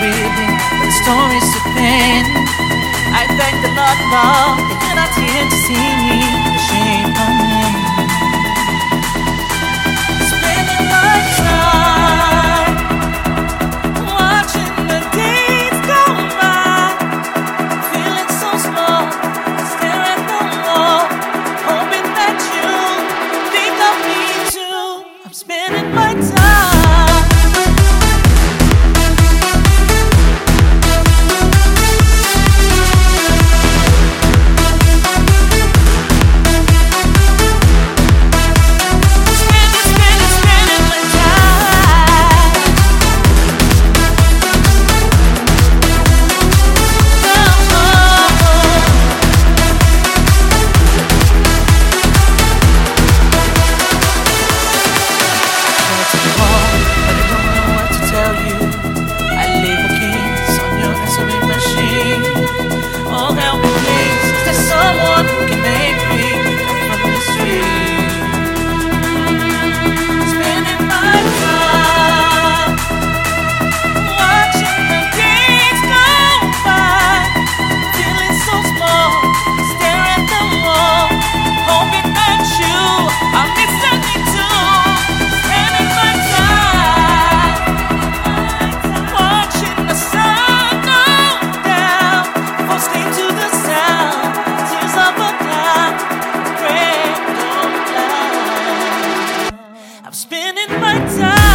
but the story's so thin. I thank the Lord, Lord, that you're not here to see me. I'm spending my time.